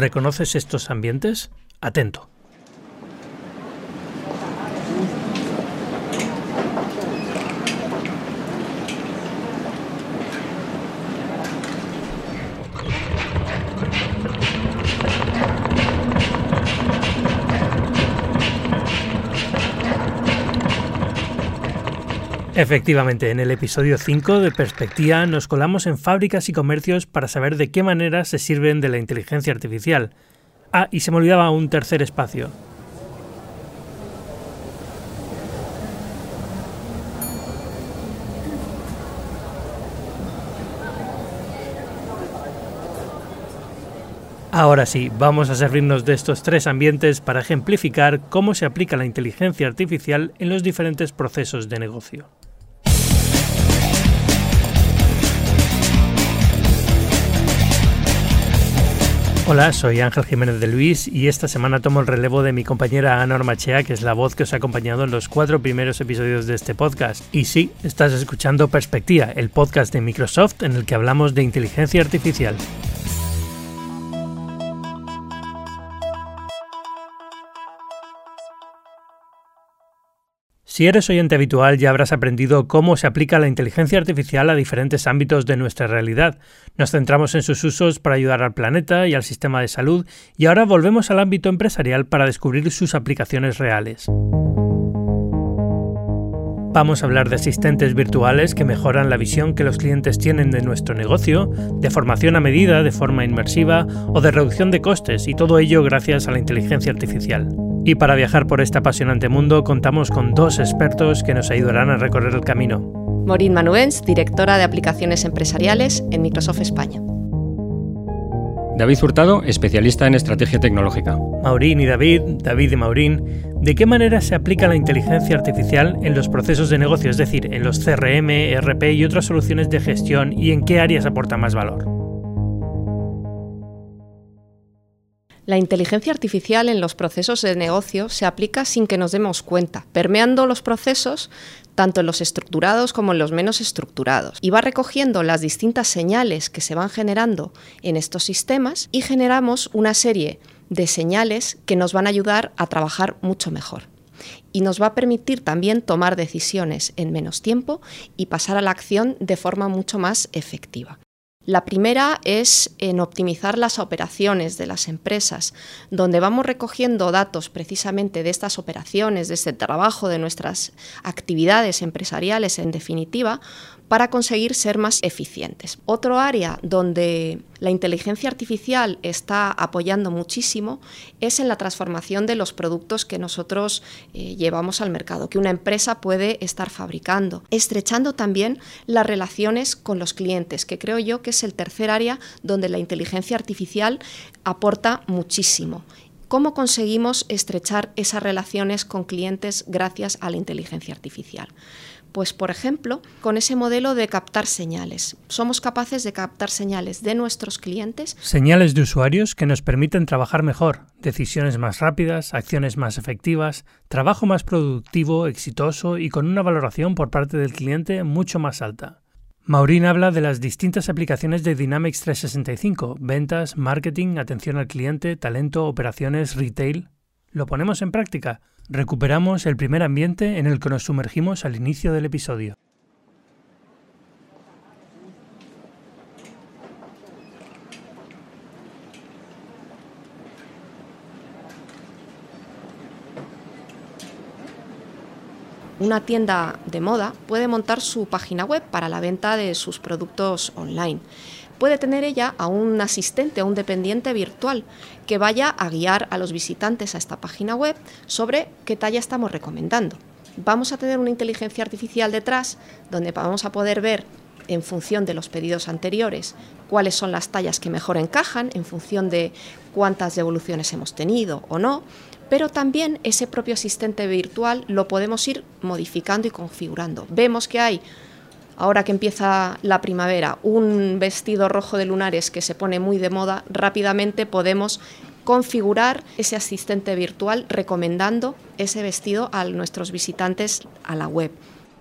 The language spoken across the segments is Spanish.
¿Reconoces estos ambientes? Atento. Efectivamente, en el episodio 5 de Perspectiva nos colamos en fábricas y comercios para saber de qué manera se sirven de la inteligencia artificial. Ah, y se me olvidaba un tercer espacio. Ahora sí, vamos a servirnos de estos tres ambientes para ejemplificar cómo se aplica la inteligencia artificial en los diferentes procesos de negocio. Hola, soy Ángel Jiménez de Luis y esta semana tomo el relevo de mi compañera Ana Ormachea, que es la voz que os ha acompañado en los cuatro primeros episodios de este podcast. Y sí, estás escuchando Perspectiva, el podcast de Microsoft en el que hablamos de inteligencia artificial. Si eres oyente habitual ya habrás aprendido cómo se aplica la inteligencia artificial a diferentes ámbitos de nuestra realidad. Nos centramos en sus usos para ayudar al planeta y al sistema de salud y ahora volvemos al ámbito empresarial para descubrir sus aplicaciones reales. Vamos a hablar de asistentes virtuales que mejoran la visión que los clientes tienen de nuestro negocio, de formación a medida de forma inmersiva o de reducción de costes y todo ello gracias a la inteligencia artificial. Y para viajar por este apasionante mundo contamos con dos expertos que nos ayudarán a recorrer el camino. Maureen Manuens, directora de aplicaciones empresariales en Microsoft España. David Hurtado, especialista en estrategia tecnológica. Maureen y David, David y Maureen, ¿de qué manera se aplica la inteligencia artificial en los procesos de negocio, es decir, en los CRM, ERP y otras soluciones de gestión y en qué áreas aporta más valor? La inteligencia artificial en los procesos de negocio se aplica sin que nos demos cuenta, permeando los procesos tanto en los estructurados como en los menos estructurados, y va recogiendo las distintas señales que se van generando en estos sistemas y generamos una serie de señales que nos van a ayudar a trabajar mucho mejor y nos va a permitir también tomar decisiones en menos tiempo y pasar a la acción de forma mucho más efectiva. La primera es en optimizar las operaciones de las empresas, donde vamos recogiendo datos precisamente de estas operaciones, de este trabajo, de nuestras actividades empresariales en definitiva, para conseguir ser más eficientes. Otro área donde la inteligencia artificial está apoyando muchísimo es en la transformación de los productos que nosotros eh, llevamos al mercado, que una empresa puede estar fabricando, estrechando también las relaciones con los clientes, que creo yo que es el tercer área donde la inteligencia artificial aporta muchísimo ¿Cómo conseguimos estrechar esas relaciones con clientes gracias a la inteligencia artificial? Pues, por ejemplo, con ese modelo de captar señales. Somos capaces de captar señales de nuestros clientes. Señales de usuarios que nos permiten trabajar mejor, decisiones más rápidas, acciones más efectivas, trabajo más productivo, exitoso y con una valoración por parte del cliente mucho más alta. Maureen habla de las distintas aplicaciones de Dynamics 365, ventas, marketing, atención al cliente, talento, operaciones, retail. ¿Lo ponemos en práctica? recuperamos el primer ambiente en el que nos sumergimos al inicio del episodio. Una tienda de moda puede montar su página web para la venta de sus productos online puede tener ella a un asistente, a un dependiente virtual que vaya a guiar a los visitantes a esta página web sobre qué talla estamos recomendando. Vamos a tener una inteligencia artificial detrás donde vamos a poder ver en función de los pedidos anteriores cuáles son las tallas que mejor encajan, en función de cuántas devoluciones hemos tenido o no, pero también ese propio asistente virtual lo podemos ir modificando y configurando. Vemos que hay ahora que empieza la primavera, un vestido rojo de lunares que se pone muy de moda, rápidamente podemos configurar ese asistente virtual recomendando ese vestido a nuestros visitantes a la web.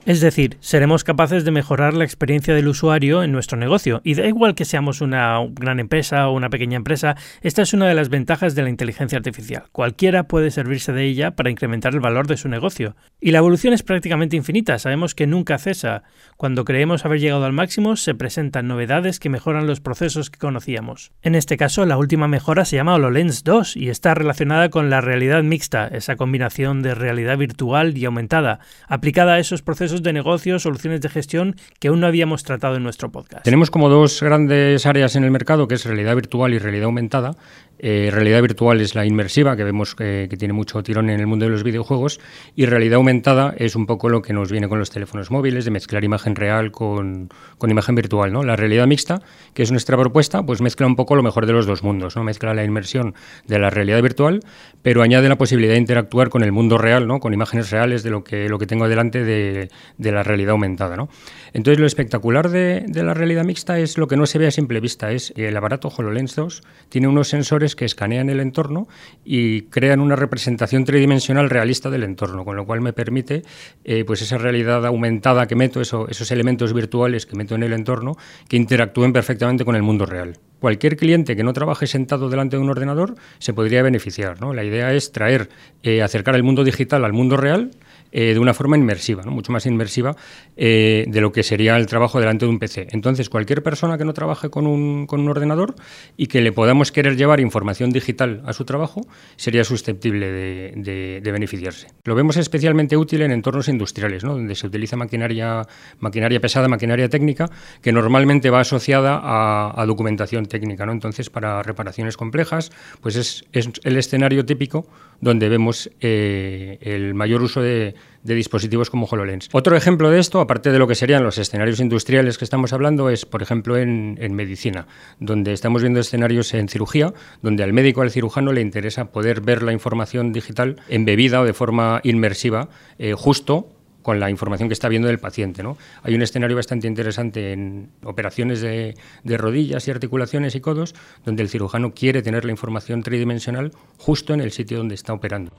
Es decir, seremos capaces de mejorar la experiencia del usuario en nuestro negocio. Y da igual que seamos una gran empresa o una pequeña empresa, esta es una de las ventajas de la inteligencia artificial. Cualquiera puede servirse de ella para incrementar el valor de su negocio. Y la evolución es prácticamente infinita, sabemos que nunca cesa. Cuando creemos haber llegado al máximo, se presentan novedades que mejoran los procesos que conocíamos. En este caso, la última mejora se llama HoloLens 2 y está relacionada con la realidad mixta, esa combinación de realidad virtual y aumentada, aplicada a esos procesos de negocio, soluciones de gestión que aún no habíamos tratado en nuestro podcast. Tenemos como dos grandes áreas en el mercado, que es realidad virtual y realidad aumentada. Eh, realidad virtual es la inmersiva, que vemos que, tiene mucho tirón en el mundo de los videojuegos, y realidad aumentada es un poco lo que nos viene con los teléfonos móviles, de mezclar imagen real con, con, imagen virtual. ¿no? La realidad mixta, que es nuestra propuesta, pues mezcla un poco lo mejor de los dos mundos, ¿no? mezcla la inmersión de la realidad virtual, pero añade la posibilidad de interactuar con el mundo real, ¿no? con imágenes reales de lo que, lo que tengo delante de, de la realidad aumentada. ¿no? Entonces, lo espectacular de, de la realidad mixta es lo que no se ve a simple vista, es que el aparato HoloLens 2 tiene unos sensores que escanean el entorno y crean una representación tridimensional realista del entorno, con lo cual me permite eh, pues esa realidad aumentada que meto, esos elementos virtuales que meto en el entorno, que interactúen perfectamente con el mundo real. Cualquier cliente que no trabaje sentado delante de un ordenador se podría beneficiar. ¿no? La idea es traer, eh, acercar el mundo digital al mundo real eh, de una forma inmersiva, ¿no? mucho más inmersiva eh, de lo que sería el trabajo delante de un PC. Entonces, cualquier persona que no trabaje con un, con un, ordenador y que le podamos querer llevar información digital a su trabajo, sería susceptible de, de, beneficiarse. Lo vemos especialmente útil en entornos industriales, ¿no? donde se utiliza maquinaria, maquinaria pesada, maquinaria técnica, que normalmente va asociada a, documentación técnica. ¿no? Entonces, para reparaciones complejas, pues es, es el escenario típico donde vemos eh, el mayor uso de, dispositivos como HoloLens. Otro ejemplo de esto, aparte de lo que serían los escenarios industriales que estamos hablando, es, por ejemplo, en, medicina, donde estamos viendo escenarios en cirugía, donde al médico, al cirujano, le interesa poder ver la información digital embebida o de forma inmersiva, eh, justo con la información que está viendo del paciente. ¿no? Hay un escenario bastante interesante en operaciones de, de, rodillas y articulaciones y codos, donde el cirujano quiere tener la información tridimensional justo en el sitio donde está operando.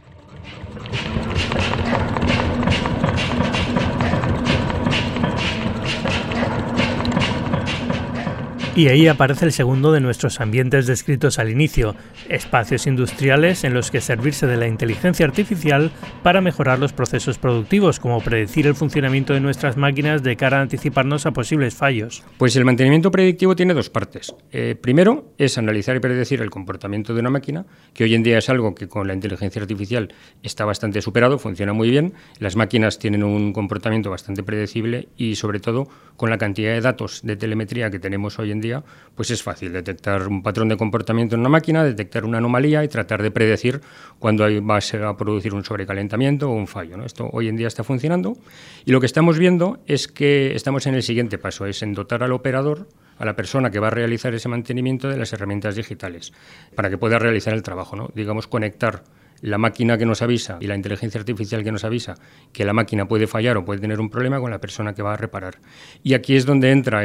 Y ahí aparece el segundo de nuestros ambientes descritos al inicio, espacios industriales en los que servirse de la inteligencia artificial para mejorar los procesos productivos, como predecir el funcionamiento de nuestras máquinas de cara a anticiparnos a posibles fallos. Pues el mantenimiento predictivo tiene dos partes. Eh, primero es analizar y predecir el comportamiento de una máquina, que hoy en día es algo que con la inteligencia artificial está bastante superado, funciona muy bien. Las máquinas tienen un comportamiento bastante predecible y sobre todo con la cantidad de datos de telemetría que tenemos hoy en día, pues es fácil detectar un patrón de comportamiento en una máquina, detectar una anomalía y tratar de predecir cuándo va a producir un sobrecalentamiento o un fallo. Esto hoy en día está funcionando y lo que estamos viendo es que estamos en el siguiente paso, es en dotar al operador, a la persona que va a realizar ese mantenimiento de las herramientas digitales para que pueda realizar el trabajo, ¿no? digamos conectar la máquina que nos avisa y la inteligencia artificial que nos avisa que la máquina puede fallar o puede tener un problema con la persona que va a reparar. Y aquí es donde entra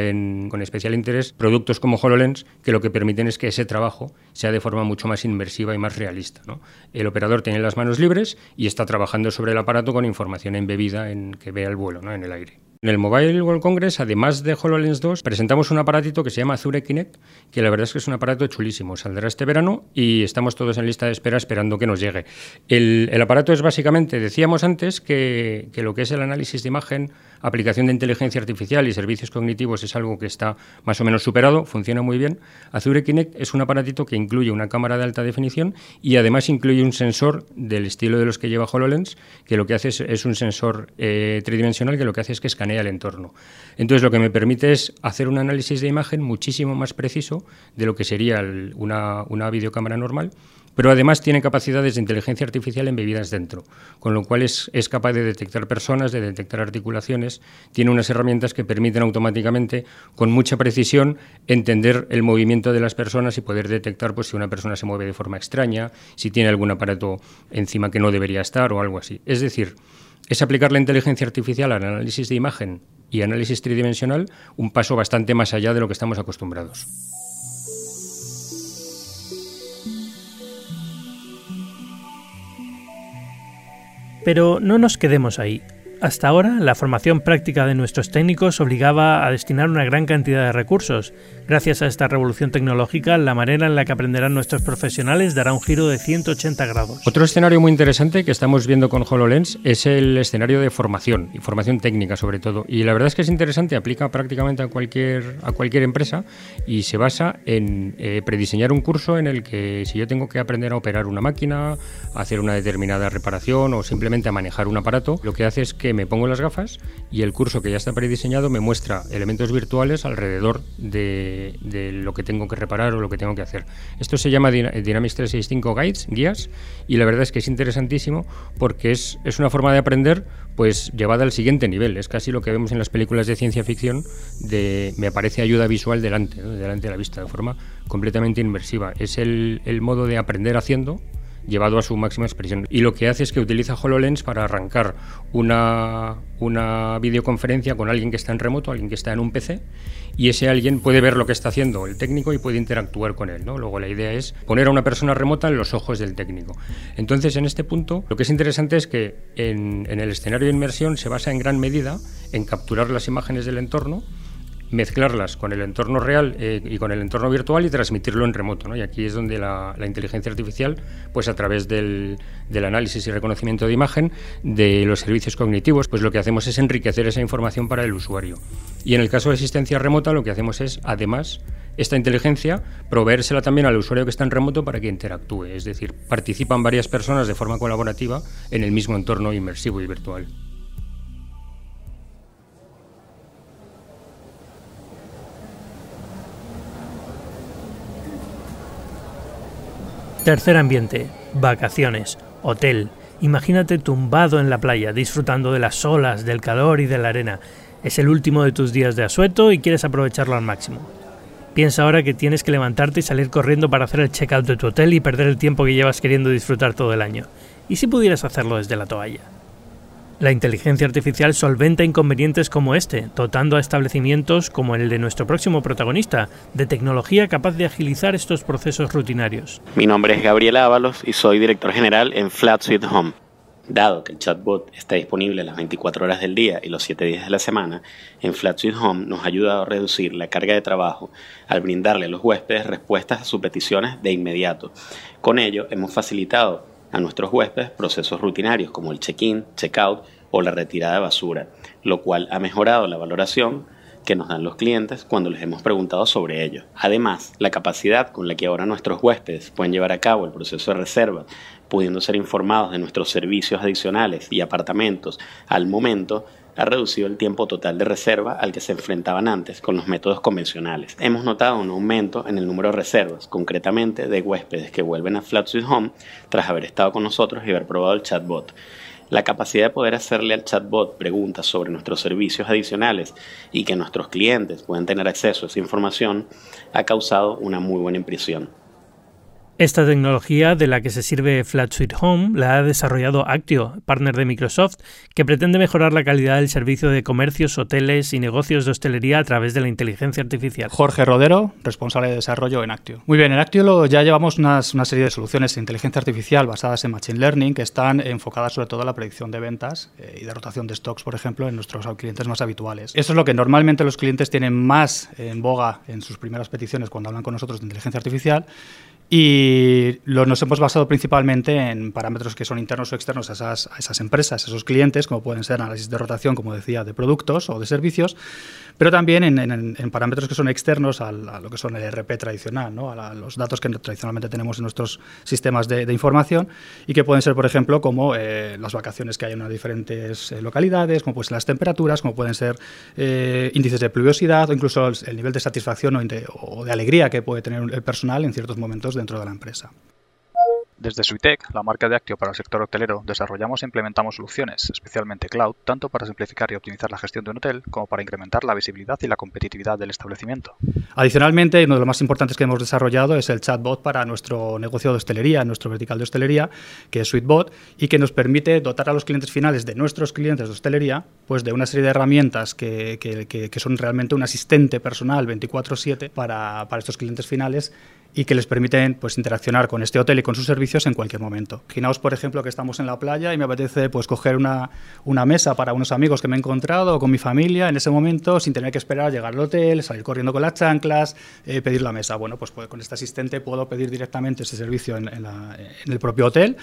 con especial interés productos como HoloLens, que lo que permiten es que ese trabajo sea de forma mucho más inmersiva y más realista. El operador tiene las manos libres y está trabajando sobre el aparato con información embebida en que vea el vuelo en el aire. En el Mobile World Congress, además de HoloLens 2, presentamos un aparatito que se llama Azure Kinect, que la verdad es que es un aparato chulísimo. Saldrá este verano y estamos todos en lista de espera esperando que nos llegue. El, aparato es básicamente, decíamos antes, que, que lo que es el análisis de imagen aplicación de inteligencia artificial y servicios cognitivos es algo que está más o menos superado, funciona muy bien. Azure Kinect es un aparatito que incluye una cámara de alta definición y además incluye un sensor del estilo de los que lleva HoloLens, que lo que hace es, un sensor eh, tridimensional que lo que hace es que escanea el entorno. Entonces lo que me permite es hacer un análisis de imagen muchísimo más preciso de lo que sería una, una videocámara normal pero además tiene capacidades de inteligencia artificial embebidas dentro, con lo cual es, capaz de detectar personas, de detectar articulaciones, tiene unas herramientas que permiten automáticamente, con mucha precisión, entender el movimiento de las personas y poder detectar pues, si una persona se mueve de forma extraña, si tiene algún aparato encima que no debería estar o algo así. Es decir, es aplicar la inteligencia artificial al análisis de imagen y análisis tridimensional un paso bastante más allá de lo que estamos acostumbrados. Pero no nos quedemos ahí. Hasta ahora, la formación práctica de nuestros técnicos obligaba a destinar una gran cantidad de recursos. Gracias a esta revolución tecnológica, la manera en la que aprenderán nuestros profesionales dará un giro de 180 grados. Otro escenario muy interesante que estamos viendo con HoloLens es el escenario de formación, y formación técnica sobre todo. Y la verdad es que es interesante, aplica prácticamente a cualquier, a cualquier empresa y se basa en eh, prediseñar un curso en el que si yo tengo que aprender a operar una máquina, a hacer una determinada reparación o simplemente a manejar un aparato, lo que hace es que me pongo las gafas y el curso que ya está prediseñado me muestra elementos virtuales alrededor de, lo que tengo que reparar o lo que tengo que hacer. Esto se llama Dynamics 365 Guides, guías, y la verdad es que es interesantísimo porque es, es una forma de aprender pues llevada al siguiente nivel. Es casi lo que vemos en las películas de ciencia ficción de me aparece ayuda visual delante, delante de la vista, de forma completamente inmersiva. Es el, el modo de aprender haciendo llevado a su máxima expresión. Y lo que hace es que utiliza HoloLens para arrancar una, una videoconferencia con alguien que está en remoto, alguien que está en un PC, y ese alguien puede ver lo que está haciendo el técnico y puede interactuar con él. ¿no? Luego la idea es poner a una persona remota en los ojos del técnico. Entonces, en este punto, lo que es interesante es que en, en el escenario de inmersión se basa en gran medida en capturar las imágenes del entorno mezclarlas con el entorno real eh, y con el entorno virtual y transmitirlo en remoto. ¿no? Y aquí es donde la, inteligencia artificial, pues a través del, del, análisis y reconocimiento de imagen de los servicios cognitivos, pues lo que hacemos es enriquecer esa información para el usuario. Y en el caso de asistencia remota, lo que hacemos es, además, esta inteligencia, proveérsela también al usuario que está en remoto para que interactúe. Es decir, participan varias personas de forma colaborativa en el mismo entorno inmersivo y virtual. Tercer ambiente, vacaciones, hotel. Imagínate tumbado en la playa, disfrutando de las olas, del calor y de la arena. Es el último de tus días de asueto y quieres aprovecharlo al máximo. Piensa ahora que tienes que levantarte y salir corriendo para hacer el check-out de tu hotel y perder el tiempo que llevas queriendo disfrutar todo el año. ¿Y si pudieras hacerlo desde la toalla? La inteligencia artificial solventa inconvenientes como este, dotando a establecimientos como el de nuestro próximo protagonista, de tecnología capaz de agilizar estos procesos rutinarios. Mi nombre es Gabriel Ábalos y soy director general en Flat Suite Home. Dado que el chatbot está disponible las 24 horas del día y los 7 días de la semana, en Flat Suite Home nos ha ayudado a reducir la carga de trabajo al brindarle a los huéspedes respuestas a sus peticiones de inmediato. Con ello hemos facilitado a nuestros huéspedes procesos rutinarios como el check-in, check-out o la retirada de basura, lo cual ha mejorado la valoración que nos dan los clientes cuando les hemos preguntado sobre ello. Además, la capacidad con la que ahora nuestros huéspedes pueden llevar a cabo el proceso de reserva, pudiendo ser informados de nuestros servicios adicionales y apartamentos al momento, ha reducido el tiempo total de reserva al que se enfrentaban antes con los métodos convencionales. Hemos notado un aumento en el número de reservas, concretamente de huéspedes que vuelven a Flat Suite Home tras haber estado con nosotros y haber probado el chatbot. La capacidad de poder hacerle al chatbot preguntas sobre nuestros servicios adicionales y que nuestros clientes puedan tener acceso a esa información ha causado una muy buena impresión. Esta tecnología de la que se sirve Flat Suite Home la ha desarrollado Actio, partner de Microsoft, que pretende mejorar la calidad del servicio de comercios, hoteles y negocios de hostelería a través de la inteligencia artificial. Jorge Rodero, responsable de desarrollo en Actio. Muy bien, en Actio ya llevamos una serie de soluciones de inteligencia artificial basadas en Machine Learning que están enfocadas sobre todo a la predicción de ventas eh, y de rotación de stocks, por ejemplo, en nuestros clientes más habituales. Eso es lo que normalmente los clientes tienen más en boga en sus primeras peticiones cuando hablan con nosotros de inteligencia artificial y nos hemos basado principalmente en parámetros que son internos o externos a esas, a esas, empresas, a esos clientes, como pueden ser análisis de rotación, como decía, de productos o de servicios, pero también en, parámetros que son externos a, lo que son el ERP tradicional, ¿no? a, los datos que tradicionalmente tenemos en nuestros sistemas de, información y que pueden ser, por ejemplo, como eh, las vacaciones que hay en las diferentes eh, localidades, como pueden ser las temperaturas, como pueden ser eh, índices de pluviosidad o incluso el, nivel de satisfacción o de alegría que puede tener el personal en ciertos momentos dentro de la empresa. Desde Suitec, la marca de Actio para el sector hotelero, desarrollamos e implementamos soluciones, especialmente cloud, tanto para simplificar y optimizar la gestión de un hotel como para incrementar la visibilidad y la competitividad del establecimiento. Adicionalmente, uno de los más importantes que hemos desarrollado es el chatbot para nuestro negocio de hostelería, nuestro vertical de hostelería, que es SuiteBot, y que nos permite dotar a los clientes finales de nuestros clientes de hostelería pues de una serie de herramientas que, que, que son realmente un asistente personal 24/7 para, para estos clientes finales y que les permiten pues, interaccionar con este hotel y con sus servicios en cualquier momento. Imaginaos, por ejemplo, que estamos en la playa y me apetece pues, coger una, una mesa para unos amigos que me he encontrado o con mi familia en ese momento sin tener que esperar llegar al hotel, salir corriendo con las chanclas, eh, pedir la mesa. Bueno, pues, pues, con este asistente puedo pedir directamente ese servicio en el propio hotel.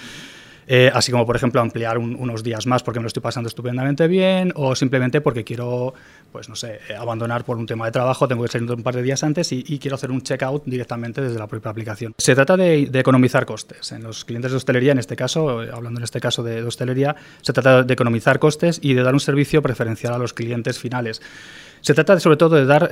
Eh, así como, por ejemplo, ampliar unos días más porque me lo estoy pasando estupendamente bien o simplemente porque quiero, pues no sé, eh, abandonar por un tema de trabajo, tengo que salir un par de días antes y, quiero hacer un checkout directamente desde la propia aplicación. Se trata de, economizar costes. En los clientes de hostelería, en este caso, eh, hablando en este caso de, hostelería, se trata de economizar costes y de dar un servicio preferencial a los clientes finales. Se trata sobre todo de dar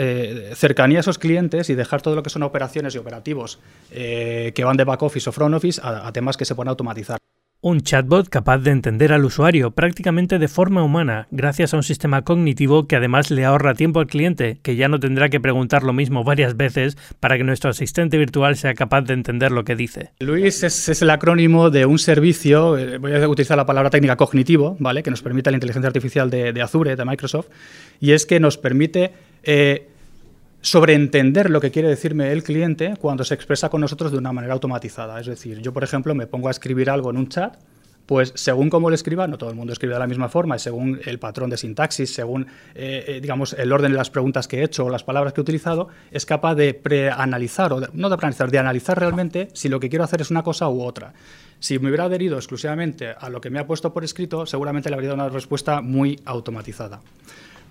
cercanía a esos clientes y dejar todo lo que son operaciones y operativos que van de back office o front office a, temas que se pueden automatizar. Un chatbot capaz de entender al usuario prácticamente de forma humana, gracias a un sistema cognitivo que además le ahorra tiempo al cliente, que ya no tendrá que preguntar lo mismo varias veces para que nuestro asistente virtual sea capaz de entender lo que dice. Luis es, el acrónimo de un servicio, eh, voy a utilizar la palabra técnica cognitivo, ¿vale? que nos permite la inteligencia artificial de, Azure, de Microsoft, y es que nos permite... Eh, sobreentender lo que quiere decirme el cliente cuando se expresa con nosotros de una manera automatizada. Es decir, yo, por ejemplo, me pongo a escribir algo en un chat, pues según cómo lo escriba, no todo el mundo escribe de la misma forma, según el patrón de sintaxis, según, eh, eh, digamos, el orden de las preguntas que he hecho o las palabras que he utilizado, es capaz de preanalizar, o no de preanalizar, de analizar realmente si lo que quiero hacer es una cosa u otra. Si me hubiera adherido exclusivamente a lo que me ha puesto por escrito, seguramente le habría dado una respuesta muy automatizada.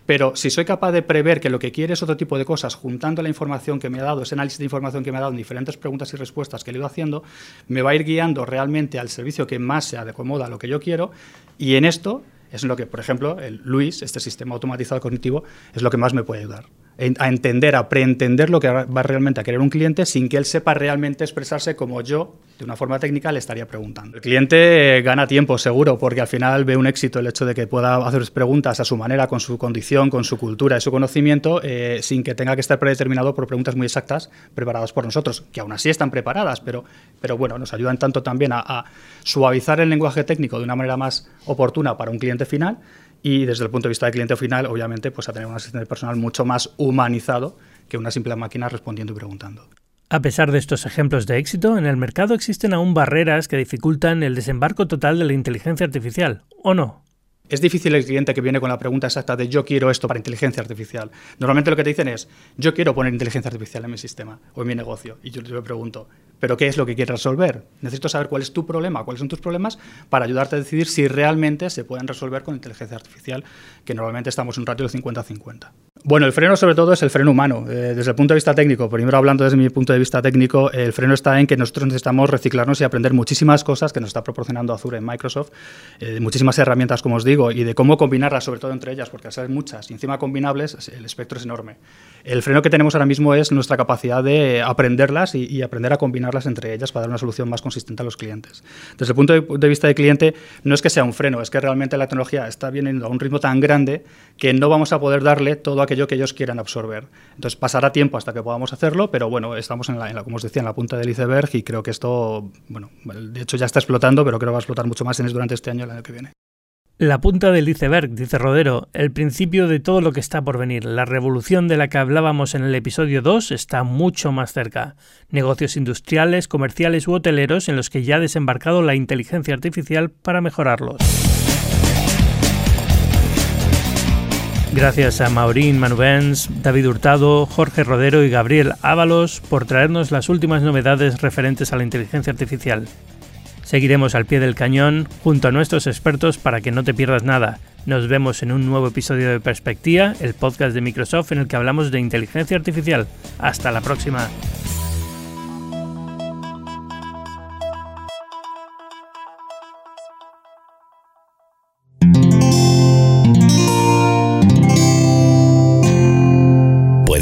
Pero si soy capaz de prever que lo que quiere es otro tipo de cosas, juntando la información que me ha dado, ese análisis de información que me ha dado en diferentes preguntas y respuestas que le he ido haciendo, me va a ir guiando realmente al servicio que más se acomoda a lo que yo quiero. Y en esto es lo que, por ejemplo, el Luis, este sistema automatizado cognitivo, es lo que más me puede ayudar a entender, a preentender lo que va realmente a querer un cliente sin que él sepa realmente expresarse como yo, de una forma técnica, le estaría preguntando. El cliente eh, gana tiempo, seguro, porque al final ve un éxito el hecho de que pueda hacer preguntas a su manera, con su condición, con su cultura y su conocimiento, eh, sin que tenga que estar predeterminado por preguntas muy exactas preparadas por nosotros, que aún así están preparadas, pero, pero bueno, nos ayudan tanto también a, a suavizar el lenguaje técnico de una manera más oportuna para un cliente final y desde el punto de vista del cliente final, obviamente, pues a tener un asistente personal mucho más humanizado que una simple máquina respondiendo y preguntando. A pesar de estos ejemplos de éxito, en el mercado existen aún barreras que dificultan el desembarco total de la inteligencia artificial, ¿o no? Es difícil el cliente que viene con la pregunta exacta de yo quiero esto para inteligencia artificial. Normalmente lo que te dicen es yo quiero poner inteligencia artificial en mi sistema o en mi negocio. Y yo le pregunto, ¿pero qué es lo que quieres resolver? Necesito saber cuál es tu problema, cuáles son tus problemas para ayudarte a decidir si realmente se pueden resolver con inteligencia artificial, que normalmente estamos en un ratio de 50-50. Bueno, el freno sobre todo es el freno humano. Eh, desde el punto de vista técnico, primero hablando desde mi punto de vista técnico, el freno está en que nosotros necesitamos reciclarnos y aprender muchísimas cosas que nos está proporcionando Azure en Microsoft, eh, muchísimas herramientas, como os digo, y de cómo combinarlas, sobre todo entre ellas, porque al ser muchas y encima combinables, el espectro es enorme. El freno que tenemos ahora mismo es nuestra capacidad de aprenderlas y, aprender a combinarlas entre ellas para dar una solución más consistente a los clientes. Desde el punto de, vista del cliente, no es que sea un freno, es que realmente la tecnología está viniendo a un ritmo tan grande que no vamos a poder darle todo aquello que ellos quieran absorber. Entonces pasará tiempo hasta que podamos hacerlo, pero bueno, estamos en la, como os decía, en la punta del iceberg y creo que esto, bueno, de hecho ya está explotando, pero creo que va a explotar mucho más en durante este año y el año que viene. La punta del iceberg, dice Rodero, el principio de todo lo que está por venir. La revolución de la que hablábamos en el episodio 2 está mucho más cerca. Negocios industriales, comerciales u hoteleros en los que ya ha desembarcado la inteligencia artificial para mejorarlos. Gracias a Maurín Manubens, David Hurtado, Jorge Rodero y Gabriel Ábalos por traernos las últimas novedades referentes a la inteligencia artificial. Seguiremos al pie del cañón junto a nuestros expertos para que no te pierdas nada. Nos vemos en un nuevo episodio de Perspectiva, el podcast de Microsoft en el que hablamos de inteligencia artificial. Hasta la próxima.